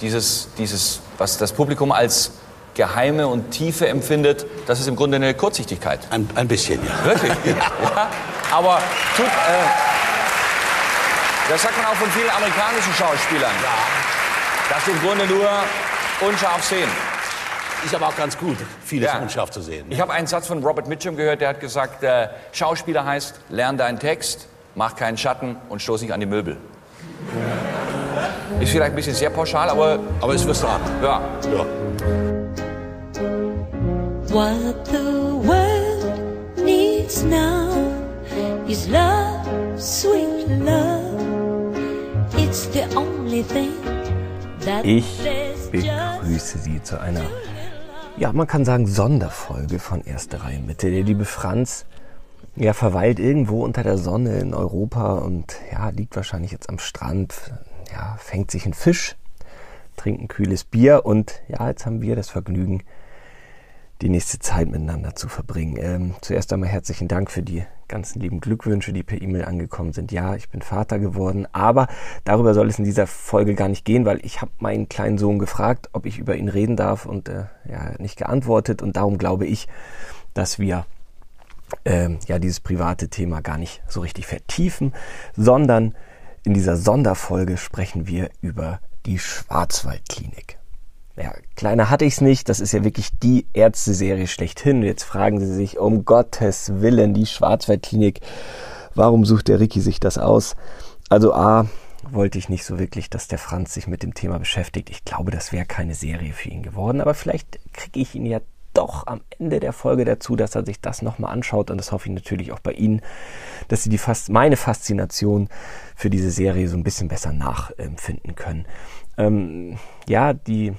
dieses, dieses, was das Publikum als Geheime und Tiefe empfindet, das ist im Grunde eine Kurzsichtigkeit. Ein, ein bisschen, ja. Wirklich? ja. Aber tut, äh, das sagt man auch von vielen amerikanischen Schauspielern. Ja. Dass sie im Grunde nur unscharf sehen. Ist aber auch ganz gut, vieles ja. unscharf zu sehen. Ich habe einen Satz von Robert Mitchum gehört, der hat gesagt, äh, Schauspieler heißt, lern deinen Text, mach keinen Schatten und stoß nicht an die Möbel. Ist vielleicht ein bisschen sehr pauschal, aber... Aber es wirst du ab. Ja. ja. What the world needs now is love, sweet love. It's the only thing that Ich begrüße Sie zu einer ja, man kann sagen Sonderfolge von Erste Reihe Mitte. Der liebe Franz, ja, verweilt irgendwo unter der Sonne in Europa und ja, liegt wahrscheinlich jetzt am Strand, ja, fängt sich einen Fisch, trinkt ein kühles Bier und ja, jetzt haben wir das Vergnügen, die nächste Zeit miteinander zu verbringen. Ähm, zuerst einmal herzlichen Dank für die ganzen lieben Glückwünsche, die per E-Mail angekommen sind. Ja, ich bin Vater geworden, aber darüber soll es in dieser Folge gar nicht gehen, weil ich habe meinen kleinen Sohn gefragt, ob ich über ihn reden darf und äh, ja, nicht geantwortet und darum glaube ich, dass wir äh, ja dieses private Thema gar nicht so richtig vertiefen, sondern in dieser Sonderfolge sprechen wir über die Schwarzwaldklinik. Ja, kleiner hatte ich es nicht. Das ist ja wirklich die Ärzte-Serie schlechthin. Jetzt fragen Sie sich, um Gottes Willen, die Schwarzwaldklinik. Warum sucht der Ricky sich das aus? Also A, wollte ich nicht so wirklich, dass der Franz sich mit dem Thema beschäftigt. Ich glaube, das wäre keine Serie für ihn geworden. Aber vielleicht kriege ich ihn ja doch am Ende der Folge dazu, dass er sich das nochmal anschaut. Und das hoffe ich natürlich auch bei Ihnen, dass Sie die fast meine Faszination für diese Serie so ein bisschen besser nachempfinden können. Ähm, ja, die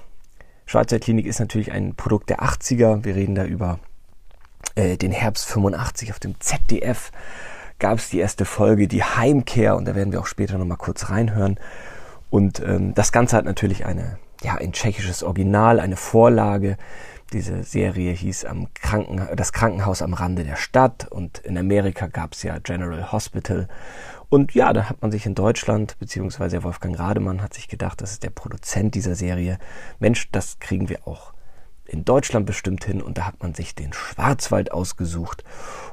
Schwarzwaldklinik ist natürlich ein Produkt der 80er. Wir reden da über äh, den Herbst 85 auf dem ZDF gab es die erste Folge, die Heimkehr, und da werden wir auch später nochmal kurz reinhören. Und ähm, das Ganze hat natürlich eine, ja, ein tschechisches Original, eine Vorlage. Diese Serie hieß am Kranken das Krankenhaus am Rande der Stadt und in Amerika gab es ja General Hospital und ja, da hat man sich in Deutschland, beziehungsweise Wolfgang Rademann hat sich gedacht, das ist der Produzent dieser Serie. Mensch, das kriegen wir auch in Deutschland bestimmt hin und da hat man sich den Schwarzwald ausgesucht.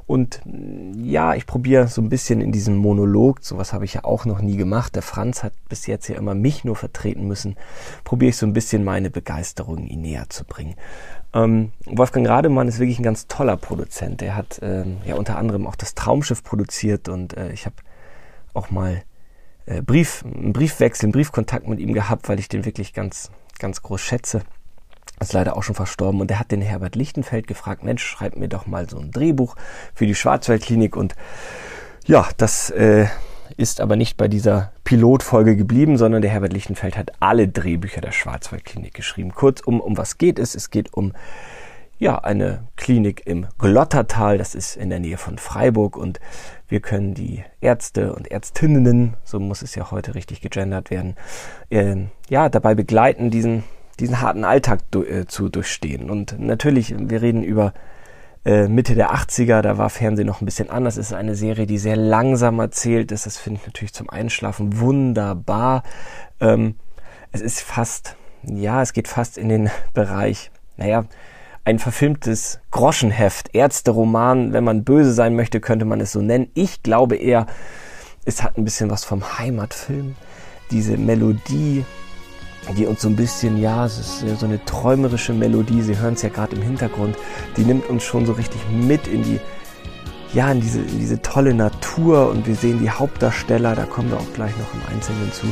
Und mm, ja, ich probiere so ein bisschen in diesem Monolog, sowas habe ich ja auch noch nie gemacht. Der Franz hat bis jetzt ja immer mich nur vertreten müssen. Probiere ich so ein bisschen meine Begeisterung ihn näher zu bringen. Ähm, Wolfgang Rademann ist wirklich ein ganz toller Produzent. Er hat ähm, ja unter anderem auch das Traumschiff produziert und äh, ich habe auch mal äh, Brief, einen Briefwechsel, einen Briefkontakt mit ihm gehabt, weil ich den wirklich ganz, ganz groß schätze. Ist leider auch schon verstorben und er hat den Herbert Lichtenfeld gefragt, Mensch, schreib mir doch mal so ein Drehbuch für die Schwarzwaldklinik und ja, das äh, ist aber nicht bei dieser Pilotfolge geblieben, sondern der Herbert Lichtenfeld hat alle Drehbücher der Schwarzwaldklinik geschrieben. Kurz um, um was geht es? Es geht um ja, eine Klinik im Glottertal, das ist in der Nähe von Freiburg und wir können die Ärzte und Ärztinnen, so muss es ja heute richtig gegendert werden, äh, ja, dabei begleiten, diesen, diesen harten Alltag du, äh, zu durchstehen. Und natürlich, wir reden über äh, Mitte der 80er, da war Fernsehen noch ein bisschen anders. Es ist eine Serie, die sehr langsam erzählt ist. Das finde ich natürlich zum Einschlafen wunderbar. Ähm, es ist fast, ja, es geht fast in den Bereich, naja, ein verfilmtes Groschenheft, Ärzteroman, wenn man böse sein möchte, könnte man es so nennen. Ich glaube eher, es hat ein bisschen was vom Heimatfilm. Diese Melodie, die uns so ein bisschen, ja, es ist so eine träumerische Melodie, Sie hören es ja gerade im Hintergrund, die nimmt uns schon so richtig mit in die, ja, in diese, in diese tolle Natur und wir sehen die Hauptdarsteller, da kommen wir auch gleich noch im Einzelnen zu.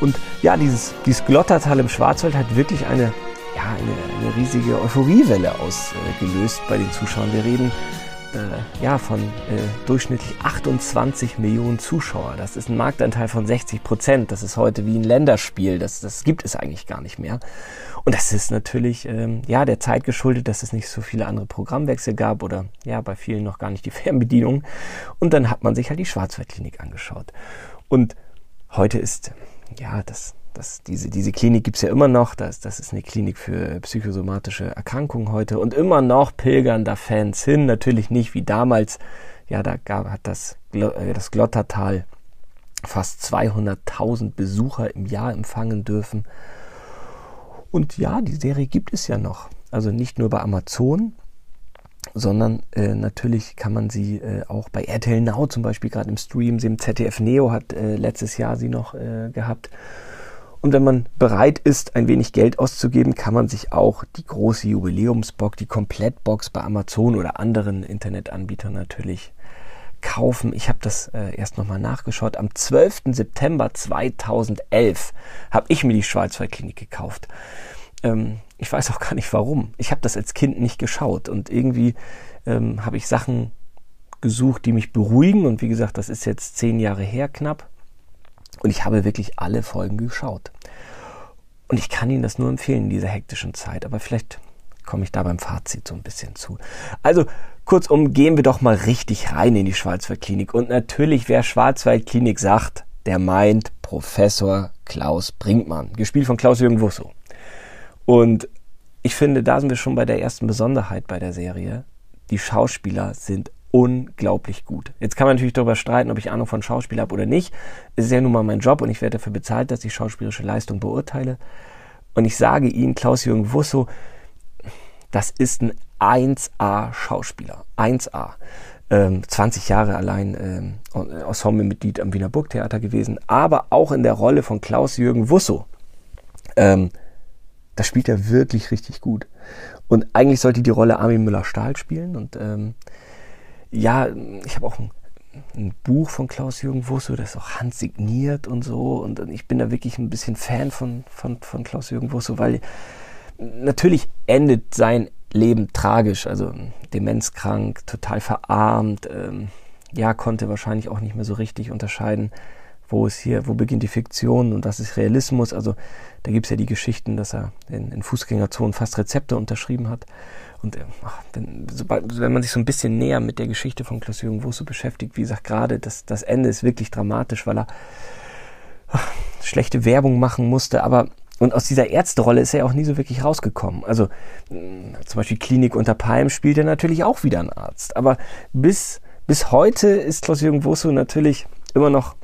Und ja, dieses, dieses Glottertal im Schwarzwald hat wirklich eine ja, eine, eine riesige Euphoriewelle ausgelöst bei den Zuschauern. Wir reden äh, ja, von äh, durchschnittlich 28 Millionen Zuschauer. Das ist ein Marktanteil von 60 Prozent. Das ist heute wie ein Länderspiel. Das, das gibt es eigentlich gar nicht mehr. Und das ist natürlich ähm, ja der Zeit geschuldet, dass es nicht so viele andere Programmwechsel gab oder ja bei vielen noch gar nicht die Fernbedienung. Und dann hat man sich halt die Schwarzwaldklinik angeschaut. Und heute ist ja das das, diese, diese Klinik gibt's ja immer noch. Das, das ist eine Klinik für psychosomatische Erkrankungen heute. Und immer noch pilgern da Fans hin. Natürlich nicht wie damals. Ja, da gab, hat das, äh, das Glottertal fast 200.000 Besucher im Jahr empfangen dürfen. Und ja, die Serie gibt es ja noch. Also nicht nur bei Amazon, sondern äh, natürlich kann man sie äh, auch bei RTL Now zum Beispiel gerade im Stream sehen. ZDF Neo hat äh, letztes Jahr sie noch äh, gehabt. Und wenn man bereit ist, ein wenig Geld auszugeben, kann man sich auch die große Jubiläumsbox, die Komplettbox bei Amazon oder anderen Internetanbietern natürlich kaufen. Ich habe das äh, erst nochmal nachgeschaut. Am 12. September 2011 habe ich mir die Schwarzwaldklinik gekauft. Ähm, ich weiß auch gar nicht warum. Ich habe das als Kind nicht geschaut und irgendwie ähm, habe ich Sachen gesucht, die mich beruhigen. Und wie gesagt, das ist jetzt zehn Jahre her knapp. Und ich habe wirklich alle Folgen geschaut. Und ich kann Ihnen das nur empfehlen in dieser hektischen Zeit. Aber vielleicht komme ich da beim Fazit so ein bisschen zu. Also kurzum, gehen wir doch mal richtig rein in die Schwarzwaldklinik. Und natürlich, wer Schwarzwaldklinik sagt, der meint Professor Klaus Brinkmann, gespielt von Klaus-Jürgen Wusso. Und ich finde, da sind wir schon bei der ersten Besonderheit bei der Serie. Die Schauspieler sind unglaublich gut. Jetzt kann man natürlich darüber streiten, ob ich Ahnung von Schauspiel habe oder nicht. Es ist ja nun mal mein Job und ich werde dafür bezahlt, dass ich schauspielerische Leistung beurteile. Und ich sage Ihnen, Klaus-Jürgen Wusso, das ist ein 1A-Schauspieler. 1A. Ähm, 20 Jahre allein ähm, Ensemble-Mitglied am Wiener Burgtheater gewesen, aber auch in der Rolle von Klaus-Jürgen Wusso. Ähm, das spielt er wirklich richtig gut. Und eigentlich sollte die Rolle Armin Müller-Stahl spielen. Und ähm, ja, ich habe auch ein, ein, Buch von Klaus-Jürgen Wusso, das ist auch handsigniert und so. Und ich bin da wirklich ein bisschen Fan von, von, von Klaus-Jürgen Wusso, weil natürlich endet sein Leben tragisch. Also demenzkrank, total verarmt. Ähm, ja, konnte wahrscheinlich auch nicht mehr so richtig unterscheiden, wo ist hier, wo beginnt die Fiktion und was ist Realismus. Also da gibt es ja die Geschichten, dass er in, in Fußgängerzonen fast Rezepte unterschrieben hat. Und äh, ach, wenn, sobald, wenn man sich so ein bisschen näher mit der Geschichte von Klaus-Jürgen Wusso beschäftigt, wie gesagt, gerade das, das Ende ist wirklich dramatisch, weil er ach, schlechte Werbung machen musste, aber und aus dieser Ärzterolle ist er auch nie so wirklich rausgekommen. Also zum Beispiel Klinik unter Palm spielt er natürlich auch wieder einen Arzt. Aber bis, bis heute ist Klaus-Jürgen Wusso natürlich immer noch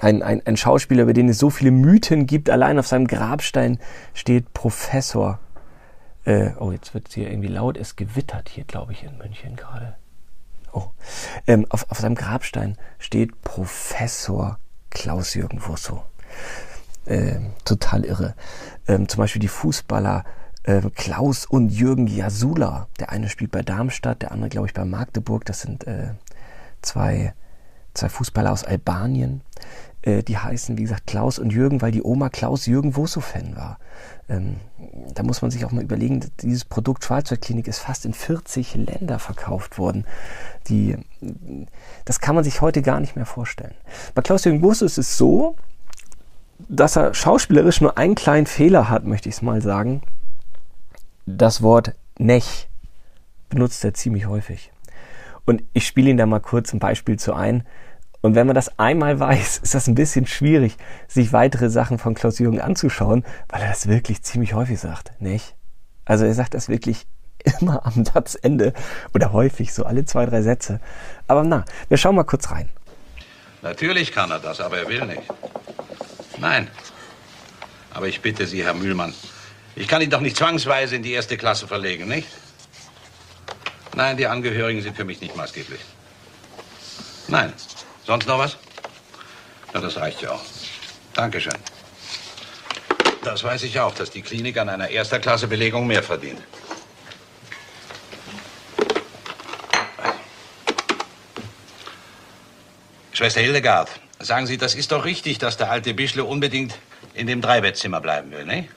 ein, ein, ein Schauspieler, über den es so viele Mythen gibt. Allein auf seinem Grabstein steht Professor. Äh, oh, jetzt wird es hier irgendwie laut. Es gewittert hier, glaube ich, in München gerade. Oh. Ähm, auf, auf seinem Grabstein steht Professor Klaus-Jürgen Wusso. Ähm, total irre. Ähm, zum Beispiel die Fußballer äh, Klaus und Jürgen Jasula. Der eine spielt bei Darmstadt, der andere, glaube ich, bei Magdeburg. Das sind äh, zwei zwei Fußballer aus Albanien. Äh, die heißen, wie gesagt, Klaus und Jürgen, weil die Oma Klaus Jürgen Woso-Fan war. Ähm, da muss man sich auch mal überlegen, dieses Produkt Schwarzwaldklinik ist fast in 40 Länder verkauft worden. Die, das kann man sich heute gar nicht mehr vorstellen. Bei Klaus Jürgen Woso ist es so, dass er schauspielerisch nur einen kleinen Fehler hat, möchte ich es mal sagen. Das Wort Nech benutzt er ziemlich häufig. Und ich spiele Ihnen da mal kurz ein Beispiel zu ein. Und wenn man das einmal weiß, ist das ein bisschen schwierig, sich weitere Sachen von Klaus Jürgen anzuschauen, weil er das wirklich ziemlich häufig sagt, nicht? Also er sagt das wirklich immer am Satzende oder häufig, so alle zwei, drei Sätze. Aber na, wir schauen mal kurz rein. Natürlich kann er das, aber er will nicht. Nein. Aber ich bitte Sie, Herr Mühlmann, ich kann ihn doch nicht zwangsweise in die erste Klasse verlegen, nicht? Nein, die Angehörigen sind für mich nicht maßgeblich. Nein. Sonst noch was? Na, das reicht ja auch. Dankeschön. Das weiß ich auch, dass die Klinik an einer Erster-Klasse-Belegung mehr verdient. Schwester Hildegard, sagen Sie, das ist doch richtig, dass der alte Bischle unbedingt in dem Dreibettzimmer bleiben will, ne?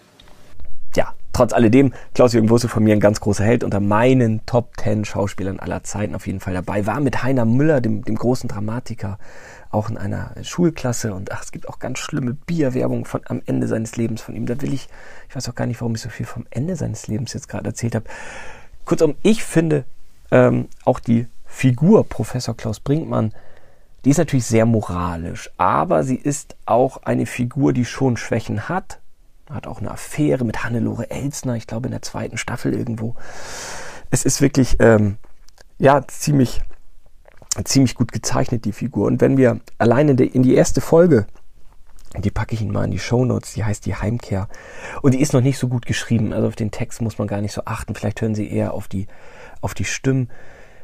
Trotz alledem, Klaus-Jürgen Wusse von mir ein ganz großer Held unter meinen Top 10 Schauspielern aller Zeiten auf jeden Fall dabei. War mit Heiner Müller, dem, dem großen Dramatiker, auch in einer Schulklasse und ach, es gibt auch ganz schlimme Bierwerbung von am Ende seines Lebens von ihm. Da will ich, ich weiß auch gar nicht, warum ich so viel vom Ende seines Lebens jetzt gerade erzählt habe. Kurzum, ich finde ähm, auch die Figur Professor Klaus Brinkmann, die ist natürlich sehr moralisch, aber sie ist auch eine Figur, die schon Schwächen hat, hat auch eine Affäre mit Hannelore Elsner, ich glaube in der zweiten Staffel irgendwo. Es ist wirklich, ähm, ja, ziemlich, ziemlich gut gezeichnet, die Figur. Und wenn wir alleine in die erste Folge Die packe ich Ihnen mal in die Show Notes. Die heißt die Heimkehr. Und die ist noch nicht so gut geschrieben. Also auf den Text muss man gar nicht so achten. Vielleicht hören Sie eher auf die, auf die Stimmen.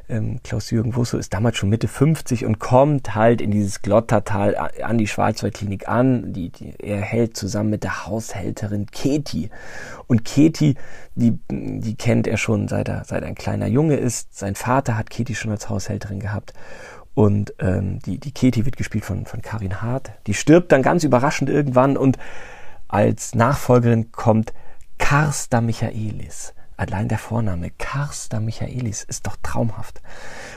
Ähm, Klaus-Jürgen Wusso ist damals schon Mitte 50 und kommt halt in dieses Glottertal an die Schwarzwaldklinik an. Die, die, er hält zusammen mit der Haushälterin Keti. Und Keti, die, die kennt er schon seit er, seit er ein kleiner Junge ist. Sein Vater hat Keti schon als Haushälterin gehabt. Und ähm, die, die Keti wird gespielt von, von Karin Hart. Die stirbt dann ganz überraschend irgendwann und als Nachfolgerin kommt Karsta Michaelis. Allein der Vorname Karsta Michaelis ist doch traumhaft.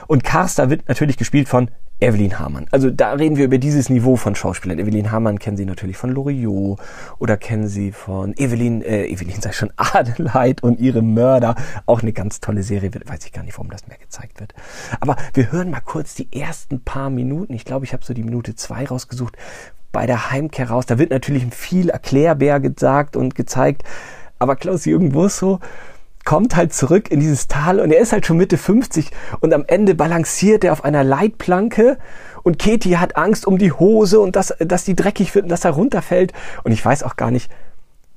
Und Karsta wird natürlich gespielt von Evelyn Hamann. Also da reden wir über dieses Niveau von Schauspielern. Evelyn Hamann kennen Sie natürlich von Loriot oder kennen Sie von Evelyn, äh, Evelyn sei schon Adelheid und ihre Mörder. Auch eine ganz tolle Serie, weiß ich gar nicht, warum das mehr gezeigt wird. Aber wir hören mal kurz die ersten paar Minuten. Ich glaube, ich habe so die Minute zwei rausgesucht bei der Heimkehr raus. Da wird natürlich viel Erklärbär gesagt und gezeigt. Aber Klaus-Jürgen Busso, kommt halt zurück in dieses Tal und er ist halt schon Mitte 50 und am Ende balanciert er auf einer Leitplanke und Katie hat Angst um die Hose und dass, dass die dreckig wird und dass er runterfällt und ich weiß auch gar nicht,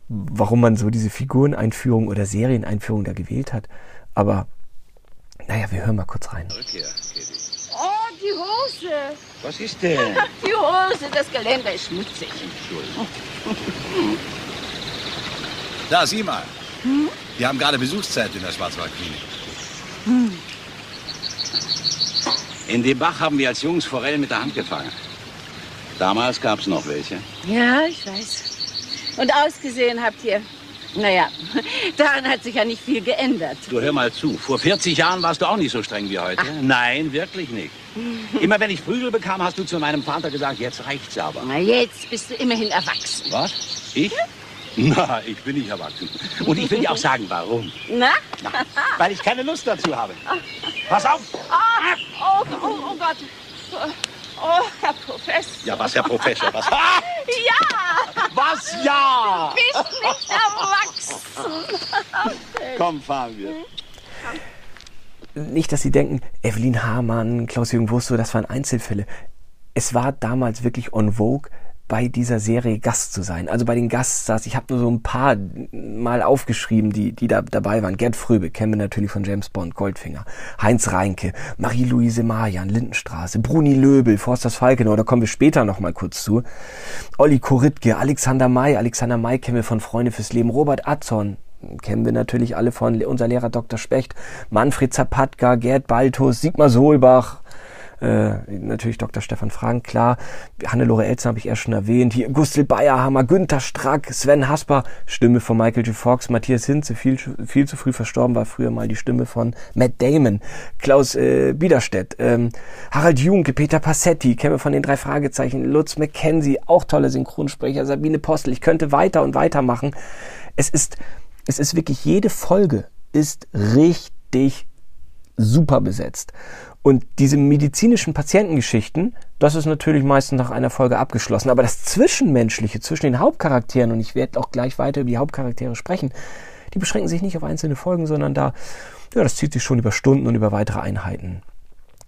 warum man so diese Figureneinführung oder Serieneinführung da gewählt hat, aber naja, wir hören mal kurz rein. Oh, die Hose. Was ist denn? Die Hose, das Geländer ist schmutzig. Da, sieh mal. Wir haben gerade Besuchszeit in der Schwarzwaldklinik. In dem Bach haben wir als Jungs Forellen mit der Hand gefangen. Damals gab es noch welche. Ja, ich weiß. Und ausgesehen habt ihr. Naja, daran hat sich ja nicht viel geändert. Du hör mal zu. Vor 40 Jahren warst du auch nicht so streng wie heute. Nein, wirklich nicht. Immer wenn ich Prügel bekam, hast du zu meinem Vater gesagt, jetzt reicht's aber. Na, jetzt bist du immerhin erwachsen. Was? Ich? Na, ich bin nicht erwachsen. Und ich will dir auch sagen, warum. Na? Na, weil ich keine Lust dazu habe. Pass auf! Ah, oh, oh, oh Gott. Oh, Herr Professor. Ja, was, Herr Professor, was? Ah, Ja, was, ja! bist nicht erwachsen. Komm, fahren wir. nicht, dass Sie denken, Evelyn Hamann, Klaus-Jürgen Wurstow, das waren Einzelfälle. Es war damals wirklich on vogue, bei dieser Serie Gast zu sein. Also bei den Gaststars, ich habe nur so ein paar mal aufgeschrieben, die, die da dabei waren. Gerd Fröbe, kennen wir natürlich von James Bond, Goldfinger. Heinz Reinke, Marie-Louise Marian, Lindenstraße, Bruni Löbel, Forsters Falkenau, da kommen wir später noch mal kurz zu. Olli Koritke, Alexander May, Alexander May kennen wir von Freunde fürs Leben, Robert Atzorn, kennen wir natürlich alle von unser Lehrer Dr. Specht, Manfred Zapatka, Gerd Baltus, Sigmar Solbach, äh, natürlich Dr. Stefan Frank, klar. Hannelore Elzen habe ich erst schon erwähnt. Hier Gustl Bayerhammer, Günther Strack, Sven Hasper, Stimme von Michael J. Fox, Matthias Hinze, viel, viel zu früh verstorben, war früher mal die Stimme von Matt Damon, Klaus äh, Biederstedt, ähm, Harald Junke, Peter Passetti, wir von den drei Fragezeichen, Lutz McKenzie, auch tolle Synchronsprecher, Sabine Postel. Ich könnte weiter und weiter machen. Es ist, es ist wirklich jede Folge ist richtig super besetzt. Und diese medizinischen Patientengeschichten, das ist natürlich meistens nach einer Folge abgeschlossen. Aber das Zwischenmenschliche zwischen den Hauptcharakteren, und ich werde auch gleich weiter über die Hauptcharaktere sprechen, die beschränken sich nicht auf einzelne Folgen, sondern da, ja, das zieht sich schon über Stunden und über weitere Einheiten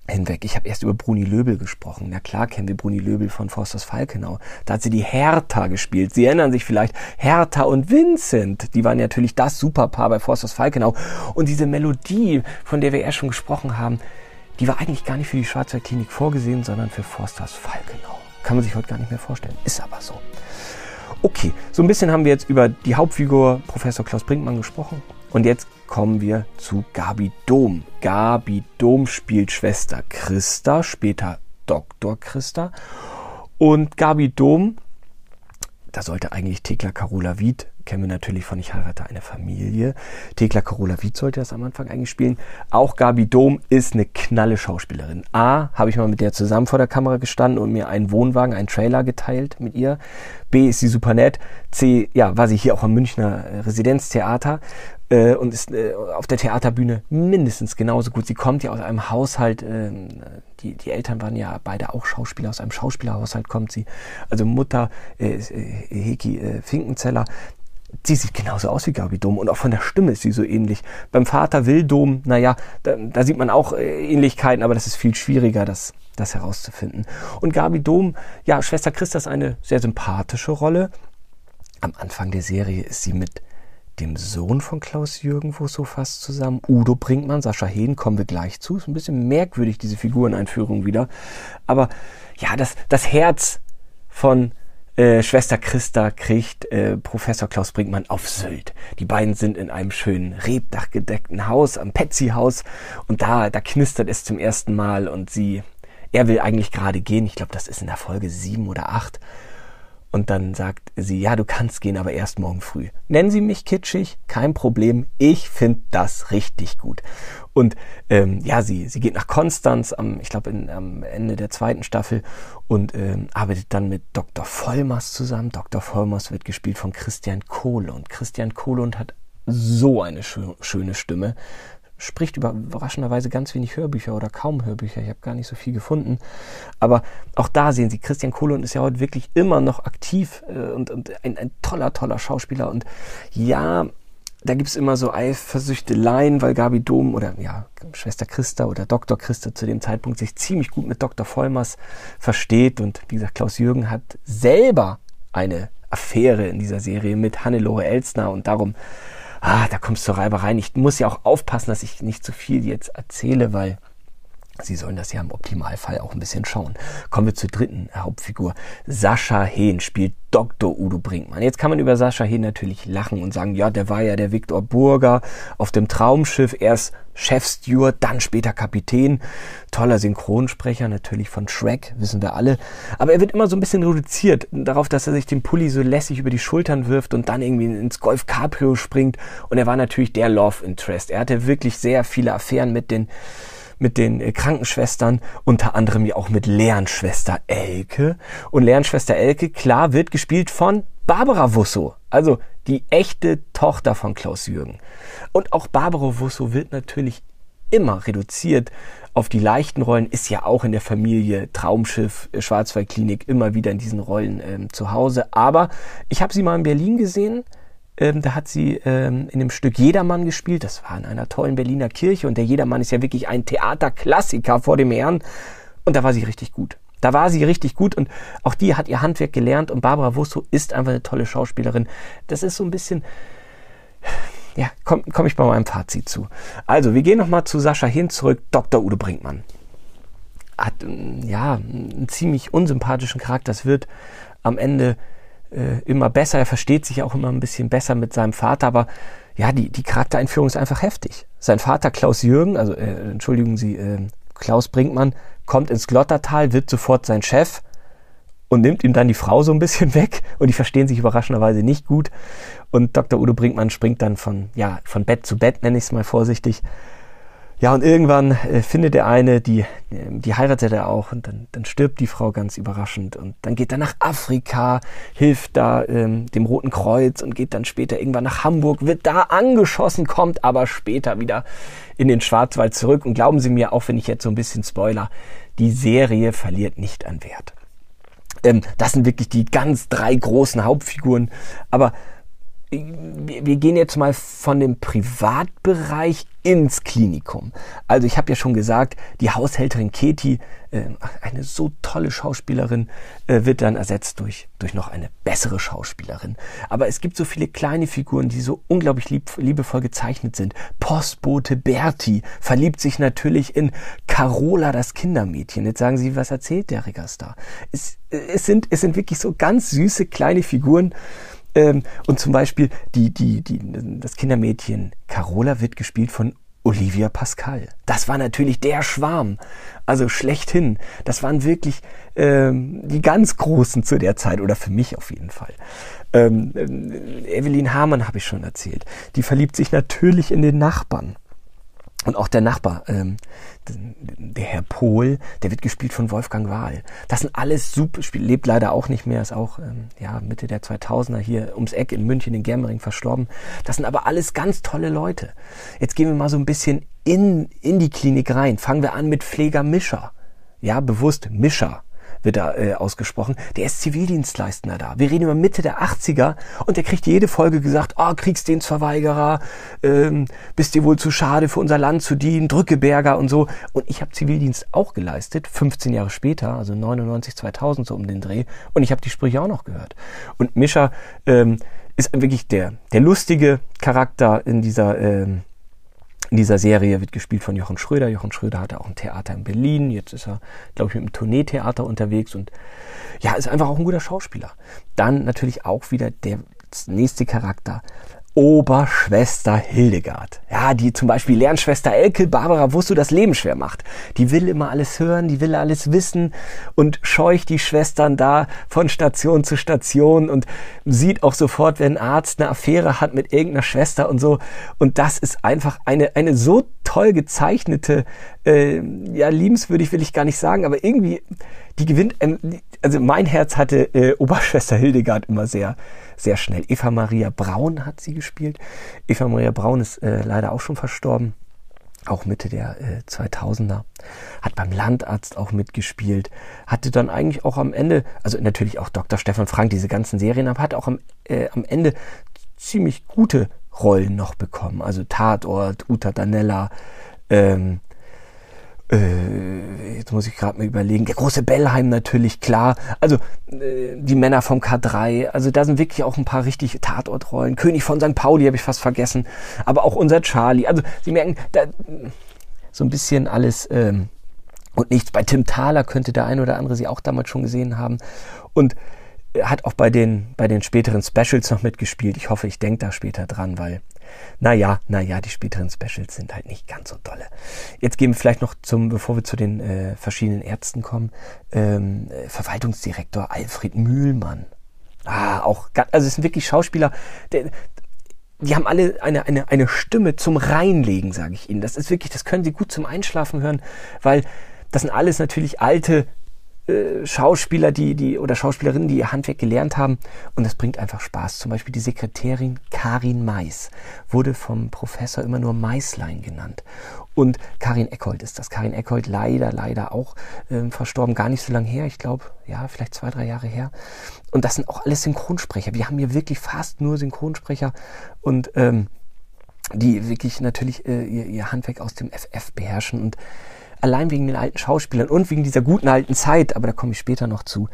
hinweg. Ich habe erst über Bruni Löbel gesprochen. Na klar kennen wir Bruni Löbel von Forsters Falkenau. Da hat sie die Hertha gespielt. Sie erinnern sich vielleicht, Hertha und Vincent, die waren natürlich das Superpaar bei Forsters Falkenau. Und diese Melodie, von der wir erst schon gesprochen haben, die war eigentlich gar nicht für die Schwarzwaldklinik vorgesehen, sondern für Forsters Falkenau. Kann man sich heute gar nicht mehr vorstellen. Ist aber so. Okay, so ein bisschen haben wir jetzt über die Hauptfigur Professor Klaus Brinkmann gesprochen. Und jetzt kommen wir zu Gabi Dom. Gabi Dom spielt Schwester Christa, später Dr. Christa. Und Gabi Dom, da sollte eigentlich Thekla Carola Wied, kennen wir natürlich von Ich heirate eine Familie. Thekla Carola Wied sollte das am Anfang eigentlich spielen. Auch Gabi Dom ist eine knalle Schauspielerin. A, habe ich mal mit der zusammen vor der Kamera gestanden und mir einen Wohnwagen, einen Trailer geteilt mit ihr. B, ist sie super nett. C, ja, war sie hier auch am Münchner Residenztheater äh, und ist äh, auf der Theaterbühne mindestens genauso gut. Sie kommt ja aus einem Haushalt, äh, die, die Eltern waren ja beide auch Schauspieler, aus einem Schauspielerhaushalt kommt sie. Also Mutter äh, äh, Heki äh, Finkenzeller, sie sieht genauso aus wie Gabi Dom und auch von der Stimme ist sie so ähnlich. Beim Vater Will Dom, naja, da, da sieht man auch äh, Ähnlichkeiten, aber das ist viel schwieriger, das das herauszufinden. Und Gabi Dom, ja, Schwester Christa ist eine sehr sympathische Rolle. Am Anfang der Serie ist sie mit dem Sohn von Klaus Jürgen wo so fast zusammen. Udo Brinkmann, Sascha Hehn, kommen wir gleich zu. Ist ein bisschen merkwürdig, diese Figureneinführung wieder. Aber ja, das, das Herz von äh, Schwester Christa kriegt äh, Professor Klaus Brinkmann auf Sylt. Die beiden sind in einem schönen rebdachgedeckten Haus, am Petsy-Haus. Und da, da knistert es zum ersten Mal und sie, er will eigentlich gerade gehen. Ich glaube, das ist in der Folge sieben oder acht. Und dann sagt sie, ja, du kannst gehen, aber erst morgen früh. Nennen Sie mich kitschig, kein Problem. Ich finde das richtig gut. Und ähm, ja, sie, sie geht nach Konstanz, am, ich glaube am Ende der zweiten Staffel und ähm, arbeitet dann mit Dr. Vollmers zusammen. Dr. Vollmers wird gespielt von Christian Kohle und Christian Kohlund hat so eine schö schöne Stimme spricht überraschenderweise ganz wenig Hörbücher oder kaum Hörbücher. Ich habe gar nicht so viel gefunden. Aber auch da sehen Sie, Christian Kohlund ist ja heute wirklich immer noch aktiv äh, und, und ein, ein toller, toller Schauspieler. Und ja, da gibt es immer so Eifersüchteleien, weil Gabi Dom oder ja, Schwester Christa oder Dr. Christa zu dem Zeitpunkt sich ziemlich gut mit Dr. Vollmers versteht. Und wie gesagt, Klaus Jürgen hat selber eine Affäre in dieser Serie mit Hannelore Elsner und darum ah, da kommst du Reibereien. Ich muss ja auch aufpassen, dass ich nicht zu viel jetzt erzähle, weil Sie sollen das ja im Optimalfall auch ein bisschen schauen. Kommen wir zur dritten Hauptfigur. Sascha Hehn spielt Dr. Udo Brinkmann. Jetzt kann man über Sascha Hehn natürlich lachen und sagen, ja, der war ja der Viktor Burger auf dem Traumschiff, erst Chefsteward, dann später Kapitän. Toller Synchronsprecher, natürlich von Shrek, wissen wir alle. Aber er wird immer so ein bisschen reduziert darauf, dass er sich den Pulli so lässig über die Schultern wirft und dann irgendwie ins Golf Cabrio springt. Und er war natürlich der Love Interest. Er hatte wirklich sehr viele Affären mit den mit den äh, Krankenschwestern, unter anderem ja auch mit Lernschwester Elke. Und Lernschwester Elke, klar, wird gespielt von Barbara Wusso, also die echte Tochter von Klaus Jürgen. Und auch Barbara Wusso wird natürlich immer reduziert auf die leichten Rollen, ist ja auch in der Familie Traumschiff, äh, Schwarzwaldklinik immer wieder in diesen Rollen ähm, zu Hause. Aber ich habe sie mal in Berlin gesehen ähm, da hat sie ähm, in dem Stück Jedermann gespielt. Das war in einer tollen Berliner Kirche und der Jedermann ist ja wirklich ein Theaterklassiker vor dem Herrn. Und da war sie richtig gut. Da war sie richtig gut und auch die hat ihr Handwerk gelernt und Barbara Wusso ist einfach eine tolle Schauspielerin. Das ist so ein bisschen, ja, komme komm ich bei meinem Fazit zu. Also, wir gehen nochmal zu Sascha hin zurück. Dr. Udo Brinkmann hat, ja, einen ziemlich unsympathischen Charakter. Das wird am Ende äh, immer besser. Er versteht sich auch immer ein bisschen besser mit seinem Vater, aber ja, die, die Charaktereinführung ist einfach heftig. Sein Vater Klaus Jürgen, also äh, entschuldigen Sie, äh, Klaus Brinkmann, kommt ins Glottertal, wird sofort sein Chef und nimmt ihm dann die Frau so ein bisschen weg und die verstehen sich überraschenderweise nicht gut. Und Dr. Udo Brinkmann springt dann von, ja, von Bett zu Bett, nenne ich es mal vorsichtig, ja, und irgendwann äh, findet der eine, die, äh, die heiratet er auch und dann, dann stirbt die Frau ganz überraschend und dann geht er nach Afrika, hilft da ähm, dem Roten Kreuz und geht dann später irgendwann nach Hamburg, wird da angeschossen, kommt aber später wieder in den Schwarzwald zurück und glauben Sie mir, auch wenn ich jetzt so ein bisschen spoiler, die Serie verliert nicht an Wert. Ähm, das sind wirklich die ganz drei großen Hauptfiguren, aber wir gehen jetzt mal von dem Privatbereich ins Klinikum. Also ich habe ja schon gesagt, die Haushälterin Keti, äh, eine so tolle Schauspielerin, äh, wird dann ersetzt durch, durch noch eine bessere Schauspielerin. Aber es gibt so viele kleine Figuren, die so unglaublich lieb, liebevoll gezeichnet sind. Postbote Berti verliebt sich natürlich in Carola, das Kindermädchen. Jetzt sagen Sie, was erzählt der Regastar? Es, es, sind, es sind wirklich so ganz süße kleine Figuren, ähm, und zum Beispiel die, die, die, das Kindermädchen Carola wird gespielt von Olivia Pascal. Das war natürlich der Schwarm. Also schlechthin. Das waren wirklich ähm, die ganz Großen zu der Zeit oder für mich auf jeden Fall. Ähm, äh, Evelyn Hamann habe ich schon erzählt. Die verliebt sich natürlich in den Nachbarn. Und auch der Nachbar, ähm, der Herr Pohl, der wird gespielt von Wolfgang Wahl. Das sind alles super lebt leider auch nicht mehr, ist auch ähm, ja, Mitte der 2000er hier ums Eck in München in Germering verstorben. Das sind aber alles ganz tolle Leute. Jetzt gehen wir mal so ein bisschen in, in die Klinik rein. Fangen wir an mit Pfleger Mischer. Ja, bewusst Mischer. Wird da äh, ausgesprochen. Der ist Zivildienstleistender da. Wir reden über Mitte der 80er und der kriegt jede Folge gesagt, oh, Kriegsdienstverweigerer, ähm, bist dir wohl zu schade für unser Land zu dienen, Drückeberger und so. Und ich habe Zivildienst auch geleistet, 15 Jahre später, also 99, 2000 so um den Dreh. Und ich habe die Sprüche auch noch gehört. Und Mischa ähm, ist wirklich der, der lustige Charakter in dieser... Ähm, in dieser Serie wird gespielt von Jochen Schröder. Jochen Schröder hatte auch ein Theater in Berlin. Jetzt ist er, glaube ich, mit einem Tourneetheater unterwegs und ja, ist einfach auch ein guter Schauspieler. Dann natürlich auch wieder der nächste Charakter. Oberschwester Hildegard. Ja, die zum Beispiel Lernschwester Elke Barbara Wussow das Leben schwer macht. Die will immer alles hören, die will alles wissen und scheucht die Schwestern da von Station zu Station und sieht auch sofort, wenn ein Arzt eine Affäre hat mit irgendeiner Schwester und so. Und das ist einfach eine, eine so toll gezeichnete, äh, ja, liebenswürdig will ich gar nicht sagen, aber irgendwie, die gewinnt, ähm, also mein Herz hatte äh, Oberschwester Hildegard immer sehr, sehr schnell. Eva Maria Braun hat sie gespielt. Eva Maria Braun ist äh, leider auch schon verstorben. Auch Mitte der äh, 2000er. Hat beim Landarzt auch mitgespielt. Hatte dann eigentlich auch am Ende, also natürlich auch Dr. Stefan Frank, diese ganzen Serien, aber hat auch am, äh, am Ende ziemlich gute Rollen noch bekommen. Also Tatort, Uta Danella, ähm, äh, jetzt muss ich gerade mal überlegen, der große Bellheim natürlich, klar. Also äh, die Männer vom K3, also da sind wirklich auch ein paar richtig Tatortrollen. König von St. Pauli habe ich fast vergessen, aber auch unser Charlie. Also Sie merken, da so ein bisschen alles ähm, und nichts. Bei Tim Thaler könnte der ein oder andere Sie auch damals schon gesehen haben. Und hat auch bei den, bei den späteren Specials noch mitgespielt. Ich hoffe, ich denke da später dran, weil naja, naja, die späteren Specials sind halt nicht ganz so dolle. Jetzt gehen wir vielleicht noch zum, bevor wir zu den äh, verschiedenen Ärzten kommen, ähm, äh, Verwaltungsdirektor Alfred Mühlmann. Ah, auch, also es sind wirklich Schauspieler, der, die haben alle eine, eine, eine Stimme zum Reinlegen, sage ich Ihnen. Das ist wirklich, das können Sie gut zum Einschlafen hören, weil das sind alles natürlich alte äh, Schauspieler, die, die oder Schauspielerinnen, die ihr Handwerk gelernt haben. Und das bringt einfach Spaß. Zum Beispiel die Sekretärin Karin Mais wurde vom Professor immer nur Maislein genannt. Und Karin Eckhold ist das. Karin Eckhold leider, leider auch ähm, verstorben, gar nicht so lange her. Ich glaube, ja, vielleicht zwei, drei Jahre her. Und das sind auch alles Synchronsprecher. Wir haben hier wirklich fast nur Synchronsprecher und ähm, die wirklich natürlich äh, ihr, ihr Handwerk aus dem FF beherrschen und allein wegen den alten Schauspielern und wegen dieser guten alten Zeit, aber da komme ich später noch zu,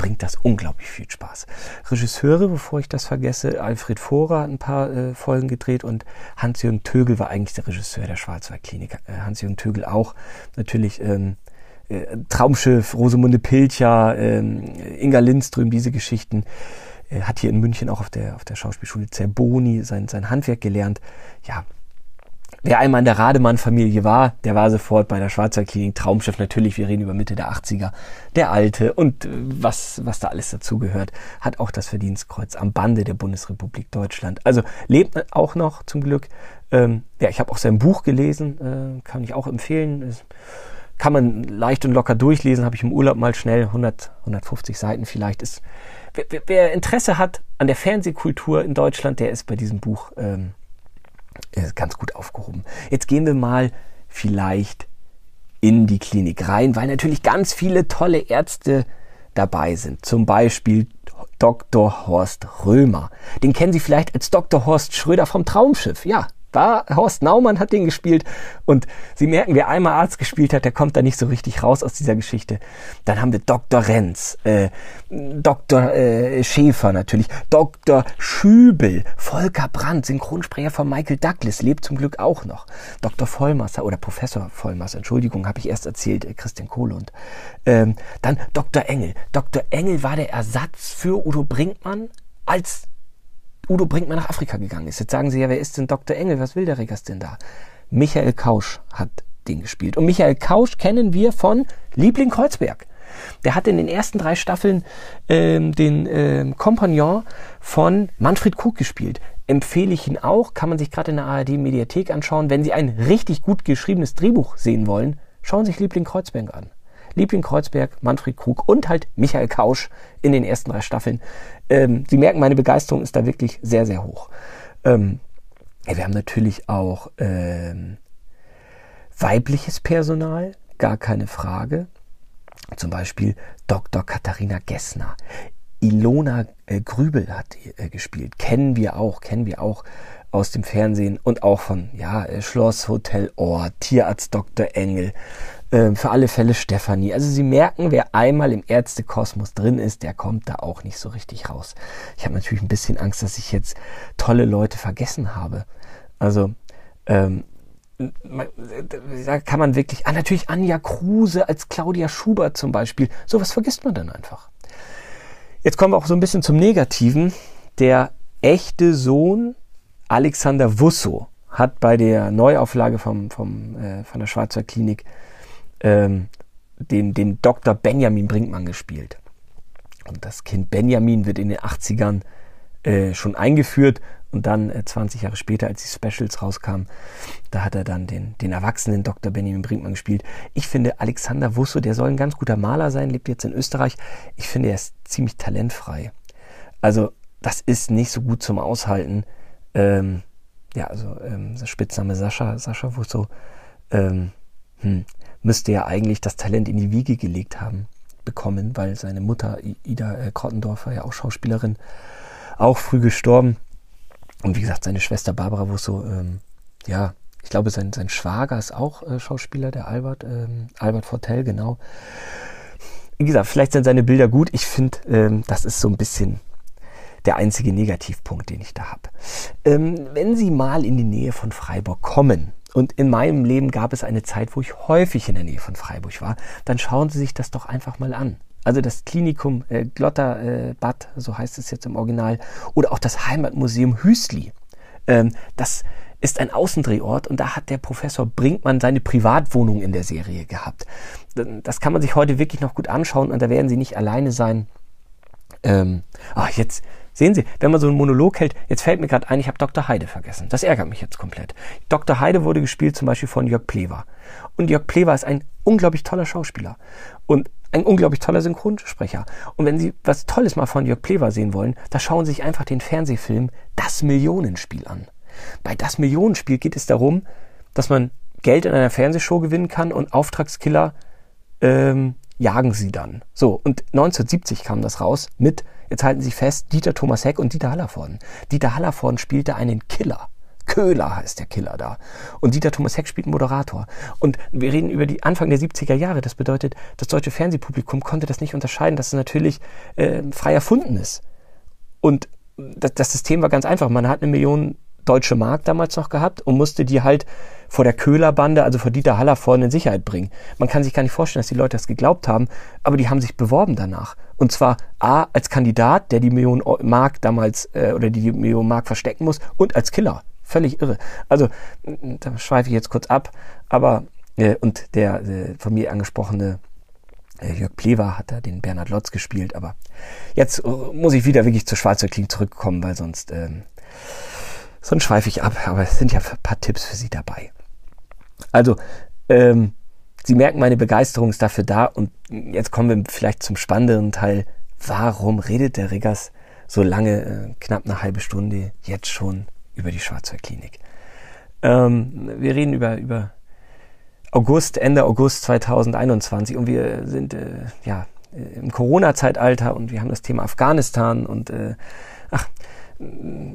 bringt das unglaublich viel Spaß. Regisseure, bevor ich das vergesse, Alfred Vorer hat ein paar äh, Folgen gedreht und Hans-Jürgen Tögel war eigentlich der Regisseur der Schwarzwaldklinik. Äh, Hans-Jürgen Tögel auch natürlich ähm, äh, Traumschiff, Rosemunde Pilcher, ähm, Inga Lindström, diese Geschichten. Er hat hier in München auch auf der, auf der Schauspielschule Zerboni sein, sein Handwerk gelernt. Ja, Wer einmal in der Rademann-Familie war, der war sofort bei der Schwarzer Klinik Traumschiff. Natürlich, wir reden über Mitte der 80er. Der Alte und äh, was, was da alles dazugehört, hat auch das Verdienstkreuz am Bande der Bundesrepublik Deutschland. Also lebt auch noch zum Glück. Ähm, ja, ich habe auch sein Buch gelesen, äh, kann ich auch empfehlen. Das kann man leicht und locker durchlesen, habe ich im Urlaub mal schnell 100, 150 Seiten vielleicht. Ist, wer, wer Interesse hat an der Fernsehkultur in Deutschland, der ist bei diesem Buch ähm, ist ganz gut aufgehoben. Jetzt gehen wir mal vielleicht in die Klinik rein, weil natürlich ganz viele tolle Ärzte dabei sind. Zum Beispiel Dr. Horst Römer. Den kennen Sie vielleicht als Dr. Horst Schröder vom Traumschiff. Ja, war Horst Naumann hat den gespielt und Sie merken, wer einmal Arzt gespielt hat, der kommt da nicht so richtig raus aus dieser Geschichte. Dann haben wir Dr. Renz, äh, Dr. Äh, Schäfer natürlich, Dr. Schübel, Volker Brandt, Synchronsprecher von Michael Douglas, lebt zum Glück auch noch. Dr. Vollmasser oder Professor Vollmasser, Entschuldigung, habe ich erst erzählt, äh, Christian Kohlund. Ähm, dann Dr. Engel. Dr. Engel war der Ersatz für Udo Brinkmann als Udo Brinkmann nach Afrika gegangen ist. Jetzt sagen Sie ja, wer ist denn Dr. Engel? Was will der Regas denn da? Michael Kausch hat den gespielt. Und Michael Kausch kennen wir von Liebling Kreuzberg. Der hat in den ersten drei Staffeln ähm, den ähm, Kompagnon von Manfred Krug gespielt. Empfehle ich ihn auch, kann man sich gerade in der ARD Mediathek anschauen. Wenn Sie ein richtig gut geschriebenes Drehbuch sehen wollen, schauen Sie sich Liebling Kreuzberg an. Liebling Kreuzberg, Manfred Krug und halt Michael Kausch in den ersten drei Staffeln. Ähm, Sie merken, meine Begeisterung ist da wirklich sehr, sehr hoch. Ähm, wir haben natürlich auch ähm, weibliches Personal, gar keine Frage. Zum Beispiel Dr. Katharina Gessner. Ilona äh, Grübel hat äh, gespielt. Kennen wir auch, kennen wir auch aus dem Fernsehen und auch von ja, äh, Schloss, Hotel Ohr, Tierarzt Dr. Engel, äh, für alle Fälle Stefanie. Also Sie merken, wer einmal im Ärztekosmos drin ist, der kommt da auch nicht so richtig raus. Ich habe natürlich ein bisschen Angst, dass ich jetzt tolle Leute vergessen habe. Also ähm, da kann man wirklich, ah, natürlich Anja Kruse als Claudia Schubert zum Beispiel. Sowas vergisst man dann einfach. Jetzt kommen wir auch so ein bisschen zum Negativen. Der echte Sohn Alexander Wusso hat bei der Neuauflage vom, vom, äh, von der Schwarzer Klinik ähm, den, den Dr. Benjamin Brinkmann gespielt. Und das Kind Benjamin wird in den 80ern äh, schon eingeführt und dann äh, 20 Jahre später, als die Specials rauskamen, da hat er dann den, den erwachsenen Dr. Benjamin Brinkmann gespielt. Ich finde, Alexander Wusso, der soll ein ganz guter Maler sein, lebt jetzt in Österreich. Ich finde, er ist ziemlich talentfrei. Also, das ist nicht so gut zum Aushalten. Ähm, ja, also ähm, Spitzname Sascha, Sascha Wusso, ähm, hm, müsste ja eigentlich das Talent in die Wiege gelegt haben, bekommen, weil seine Mutter Ida äh, Krottendorfer, ja auch Schauspielerin, auch früh gestorben. Und wie gesagt, seine Schwester Barbara Wusso, ähm, ja, ich glaube, sein, sein Schwager ist auch äh, Schauspieler, der Albert, ähm, Albert Fortel, genau. Wie gesagt, vielleicht sind seine Bilder gut. Ich finde, ähm, das ist so ein bisschen der einzige Negativpunkt, den ich da habe. Ähm, wenn Sie mal in die Nähe von Freiburg kommen, und in meinem Leben gab es eine Zeit, wo ich häufig in der Nähe von Freiburg war, dann schauen Sie sich das doch einfach mal an. Also das Klinikum äh, Glotterbad, äh, so heißt es jetzt im Original, oder auch das Heimatmuseum Hüsli. Ähm, das ist ein Außendrehort und da hat der Professor Brinkmann seine Privatwohnung in der Serie gehabt. Das kann man sich heute wirklich noch gut anschauen und da werden Sie nicht alleine sein. Ähm, ach, jetzt sehen Sie, wenn man so einen Monolog hält, jetzt fällt mir gerade ein, ich habe Dr. Heide vergessen. Das ärgert mich jetzt komplett. Dr. Heide wurde gespielt zum Beispiel von Jörg Plewa. Und Jörg Plewa ist ein unglaublich toller Schauspieler. Und ein unglaublich toller Synchronsprecher. Und wenn Sie was Tolles mal von Jörg Plewa sehen wollen, da schauen Sie sich einfach den Fernsehfilm Das Millionenspiel an. Bei Das Millionenspiel geht es darum, dass man Geld in einer Fernsehshow gewinnen kann und Auftragskiller ähm, jagen sie dann. So, und 1970 kam das raus mit, jetzt halten Sie fest, Dieter Thomas Heck und Dieter Hallervorden. Dieter Hallervorden spielte einen Killer. Köhler heißt der Killer da. Und Dieter Thomas Heck spielt einen Moderator. Und wir reden über die Anfang der 70er Jahre. Das bedeutet, das deutsche Fernsehpublikum konnte das nicht unterscheiden, dass es natürlich äh, frei erfunden ist. Und das, das System war ganz einfach. Man hat eine Million deutsche Mark damals noch gehabt und musste die halt vor der Köhlerbande, also vor Dieter Haller vorne in Sicherheit bringen. Man kann sich gar nicht vorstellen, dass die Leute das geglaubt haben, aber die haben sich beworben danach. Und zwar A als Kandidat, der die Million Mark damals äh, oder die, die Million Mark verstecken muss und als Killer. Völlig irre. Also, da schweife ich jetzt kurz ab, aber äh, und der äh, von mir angesprochene äh, Jörg Plewa hat da den Bernhard Lotz gespielt, aber jetzt äh, muss ich wieder wirklich zur Schweizer Klinik zurückkommen, weil sonst, ähm, sonst schweife ich ab, aber es sind ja ein paar Tipps für Sie dabei. Also, ähm, Sie merken, meine Begeisterung ist dafür da und jetzt kommen wir vielleicht zum spannenderen Teil. Warum redet der Riggers so lange, äh, knapp eine halbe Stunde, jetzt schon über die Schwarzwaldklinik? Ähm, wir reden über, über August, Ende August 2021 und wir sind äh, ja im Corona-Zeitalter und wir haben das Thema Afghanistan und äh, ach,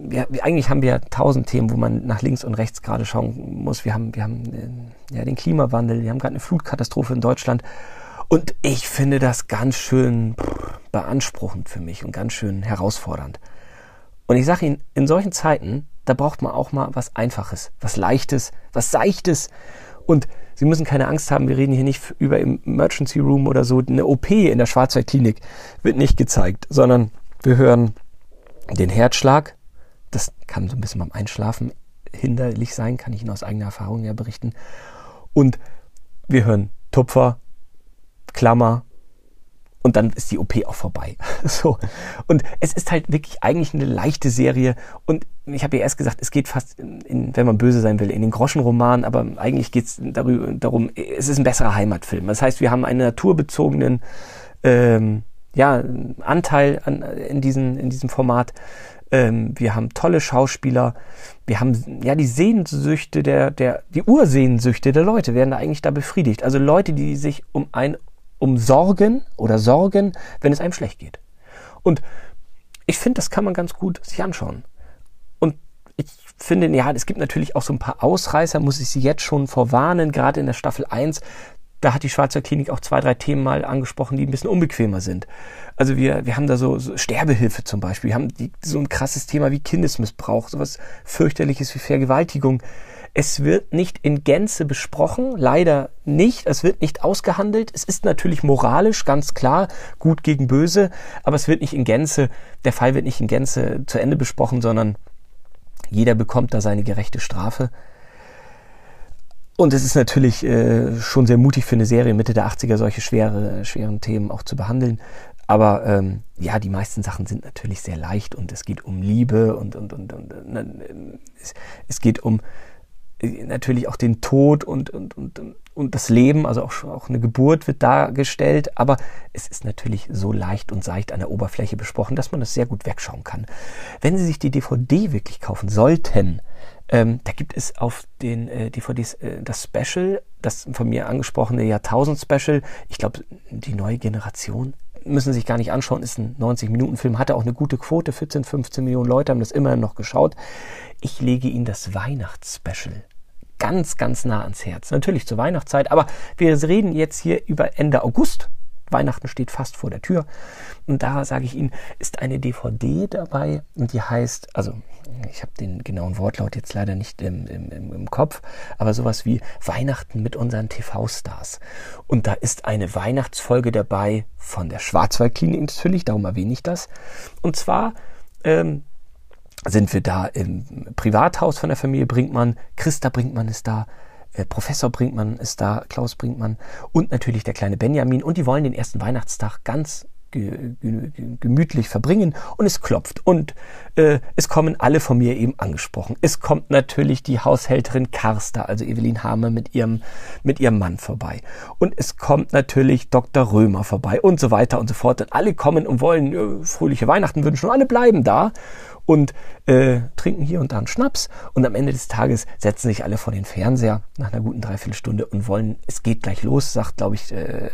ja, eigentlich haben wir tausend Themen, wo man nach links und rechts gerade schauen muss. Wir haben, wir haben äh, ja, den Klimawandel, wir haben gerade eine Flutkatastrophe in Deutschland. Und ich finde das ganz schön beanspruchend für mich und ganz schön herausfordernd. Und ich sage Ihnen, in solchen Zeiten, da braucht man auch mal was Einfaches, was Leichtes, was Seichtes. Und Sie müssen keine Angst haben, wir reden hier nicht über Emergency Room oder so. Eine OP in der Schwarzwaldklinik wird nicht gezeigt, sondern wir hören den Herzschlag, das kann so ein bisschen beim Einschlafen hinderlich sein, kann ich Ihnen aus eigener Erfahrung ja berichten. Und wir hören Tupfer, Klammer und dann ist die OP auch vorbei. So. Und es ist halt wirklich eigentlich eine leichte Serie. Und ich habe ja erst gesagt, es geht fast, in, wenn man böse sein will, in den Groschenroman, aber eigentlich geht es darum, es ist ein besserer Heimatfilm. Das heißt, wir haben einen naturbezogenen ähm, ja, Anteil an, in, diesen, in diesem Format. Ähm, wir haben tolle Schauspieler. Wir haben ja die Sehnsüchte der, der, die Ursehnsüchte der Leute werden da eigentlich da befriedigt. Also Leute, die sich um ein um Sorgen oder Sorgen, wenn es einem schlecht geht. Und ich finde, das kann man ganz gut sich anschauen. Und ich finde, ja, es gibt natürlich auch so ein paar Ausreißer, muss ich Sie jetzt schon vorwarnen, gerade in der Staffel 1. Da hat die Schwarzer Klinik auch zwei, drei Themen mal angesprochen, die ein bisschen unbequemer sind. Also wir, wir haben da so, so Sterbehilfe zum Beispiel. Wir haben die, so ein krasses Thema wie Kindesmissbrauch, sowas fürchterliches wie Vergewaltigung. Es wird nicht in Gänze besprochen, leider nicht. Es wird nicht ausgehandelt. Es ist natürlich moralisch ganz klar gut gegen böse, aber es wird nicht in Gänze, der Fall wird nicht in Gänze zu Ende besprochen, sondern jeder bekommt da seine gerechte Strafe. Und es ist natürlich äh, schon sehr mutig für eine Serie Mitte der 80er solche schwere, schweren Themen auch zu behandeln. Aber ähm, ja, die meisten Sachen sind natürlich sehr leicht und es geht um Liebe und, und, und, und, und äh, es, es geht um natürlich auch den Tod und, und, und, und das Leben, also auch, auch eine Geburt wird dargestellt, aber es ist natürlich so leicht und seicht an der Oberfläche besprochen, dass man das sehr gut wegschauen kann. Wenn Sie sich die DVD wirklich kaufen sollten, ähm, da gibt es auf den äh, DVDs äh, das Special, das von mir angesprochene Jahrtausend-Special. Ich glaube, die neue Generation müssen sich gar nicht anschauen, ist ein 90-Minuten-Film, hatte auch eine gute Quote, 14, 15 Millionen Leute haben das immerhin noch geschaut. Ich lege Ihnen das Weihnachtsspecial ganz, ganz nah ans Herz. Natürlich zur Weihnachtszeit, aber wir reden jetzt hier über Ende August. Weihnachten steht fast vor der Tür. Und da sage ich Ihnen, ist eine DVD dabei und die heißt, also ich habe den genauen Wortlaut jetzt leider nicht im, im, im Kopf, aber sowas wie Weihnachten mit unseren TV-Stars. Und da ist eine Weihnachtsfolge dabei von der Schwarzwaldklinik natürlich, darum erwähne ich das. Und zwar ähm, sind wir da im Privathaus von der Familie Brinkmann. Christa Brinkmann ist da, äh, Professor Brinkmann ist da, Klaus Brinkmann und natürlich der kleine Benjamin. Und die wollen den ersten Weihnachtstag ganz gemütlich verbringen und es klopft und äh, es kommen alle von mir eben angesprochen. Es kommt natürlich die Haushälterin Karster, also Evelyn Hamer mit ihrem mit ihrem Mann vorbei und es kommt natürlich Dr. Römer vorbei und so weiter und so fort. Und alle kommen und wollen äh, fröhliche Weihnachten wünschen und alle bleiben da und äh, trinken hier und da einen Schnaps und am Ende des Tages setzen sich alle vor den Fernseher nach einer guten Dreiviertelstunde und wollen, es geht gleich los, sagt, glaube ich, äh,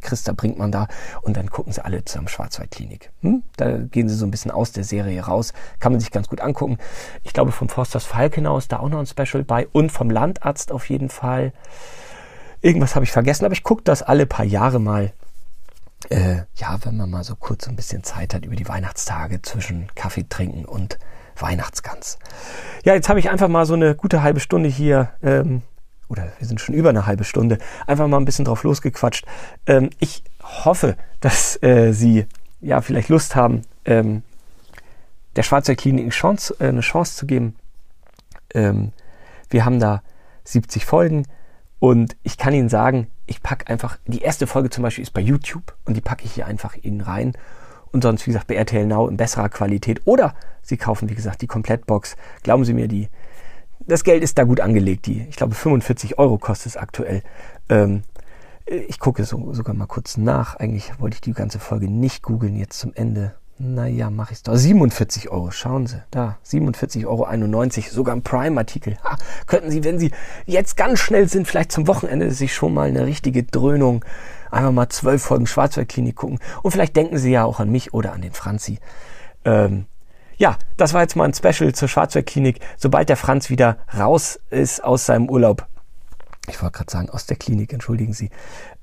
Christa bringt man da und dann gucken sie alle zusammen Schwarzwaldklinik. Hm? Da gehen sie so ein bisschen aus der Serie raus, kann man sich ganz gut angucken. Ich glaube, vom Forsters Falkenau ist da auch noch ein Special bei und vom Landarzt auf jeden Fall. Irgendwas habe ich vergessen, aber ich gucke das alle paar Jahre mal äh, ja, wenn man mal so kurz ein bisschen Zeit hat über die Weihnachtstage zwischen Kaffee trinken und Weihnachtsgans. Ja, jetzt habe ich einfach mal so eine gute halbe Stunde hier, ähm, oder wir sind schon über eine halbe Stunde, einfach mal ein bisschen drauf losgequatscht. Ähm, ich hoffe, dass äh, Sie ja vielleicht Lust haben, ähm, der Schwarzer Klinik eine Chance, äh, eine Chance zu geben. Ähm, wir haben da 70 Folgen und ich kann Ihnen sagen, ich packe einfach, die erste Folge zum Beispiel ist bei YouTube und die packe ich hier einfach Ihnen rein. Und sonst, wie gesagt, bei RTL Now in besserer Qualität. Oder Sie kaufen, wie gesagt, die Komplettbox. Glauben Sie mir, die, das Geld ist da gut angelegt. Die, ich glaube, 45 Euro kostet es aktuell. Ähm, ich gucke so, sogar mal kurz nach. Eigentlich wollte ich die ganze Folge nicht googeln jetzt zum Ende. Naja, mache ich es doch. 47 Euro, schauen Sie. Da, 47,91 Euro, sogar ein Prime-Artikel. Könnten Sie, wenn Sie jetzt ganz schnell sind, vielleicht zum Wochenende sich schon mal eine richtige Dröhnung, einfach mal zwölf Folgen Schwarzwaldklinik gucken. Und vielleicht denken Sie ja auch an mich oder an den Franzi. Ähm, ja, das war jetzt mal ein Special zur Schwarzwaldklinik. Sobald der Franz wieder raus ist aus seinem Urlaub, ich wollte gerade sagen, aus der Klinik, entschuldigen Sie,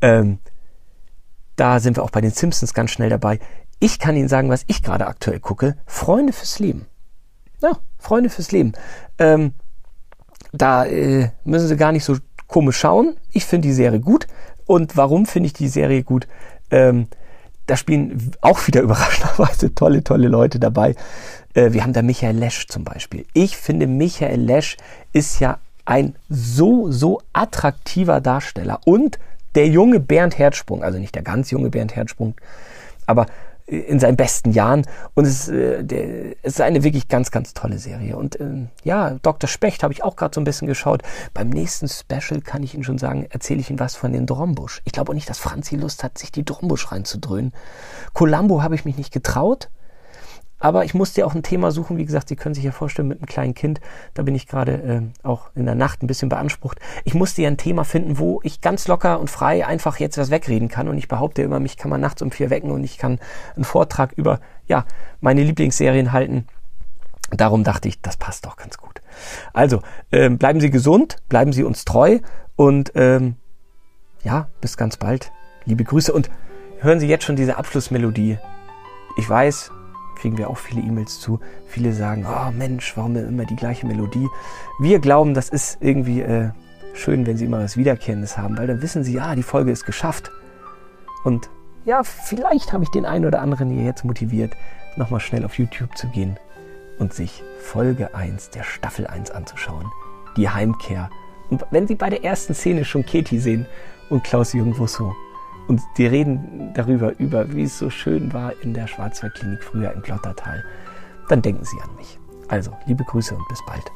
ähm, da sind wir auch bei den Simpsons ganz schnell dabei. Ich kann Ihnen sagen, was ich gerade aktuell gucke. Freunde fürs Leben. Ja, Freunde fürs Leben. Ähm, da äh, müssen Sie gar nicht so komisch schauen. Ich finde die Serie gut. Und warum finde ich die Serie gut? Ähm, da spielen auch wieder überraschenderweise tolle, tolle Leute dabei. Äh, wir haben da Michael Lesch zum Beispiel. Ich finde, Michael Lesch ist ja ein so, so attraktiver Darsteller. Und der junge Bernd Herzsprung, also nicht der ganz junge Bernd Herzsprung, aber in seinen besten Jahren. Und es, äh, der, es ist eine wirklich ganz, ganz tolle Serie. Und äh, ja, Dr. Specht habe ich auch gerade so ein bisschen geschaut. Beim nächsten Special kann ich Ihnen schon sagen, erzähle ich Ihnen was von den Drombusch. Ich glaube auch nicht, dass Franzi Lust hat, sich die Drombusch reinzudröhnen. Columbo habe ich mich nicht getraut. Aber ich musste ja auch ein Thema suchen. Wie gesagt, Sie können sich ja vorstellen, mit einem kleinen Kind, da bin ich gerade äh, auch in der Nacht ein bisschen beansprucht. Ich musste ja ein Thema finden, wo ich ganz locker und frei einfach jetzt was wegreden kann. Und ich behaupte immer, mich kann man nachts um vier wecken und ich kann einen Vortrag über ja, meine Lieblingsserien halten. Darum dachte ich, das passt doch ganz gut. Also, ähm, bleiben Sie gesund, bleiben Sie uns treu und ähm, ja, bis ganz bald. Liebe Grüße und hören Sie jetzt schon diese Abschlussmelodie. Ich weiß, kriegen wir auch viele E-Mails zu. Viele sagen, oh Mensch, warum immer die gleiche Melodie? Wir glauben, das ist irgendwie äh, schön, wenn Sie immer was Wiederkehrendes haben, weil dann wissen Sie, ja, die Folge ist geschafft. Und ja, vielleicht habe ich den einen oder anderen hier jetzt motiviert, nochmal schnell auf YouTube zu gehen und sich Folge 1 der Staffel 1 anzuschauen. Die Heimkehr. Und wenn Sie bei der ersten Szene schon Katie sehen und Klaus-Jürgen Wusso, und die reden darüber, über wie es so schön war in der Schwarzwaldklinik früher im Glottertal. Dann denken Sie an mich. Also, liebe Grüße und bis bald.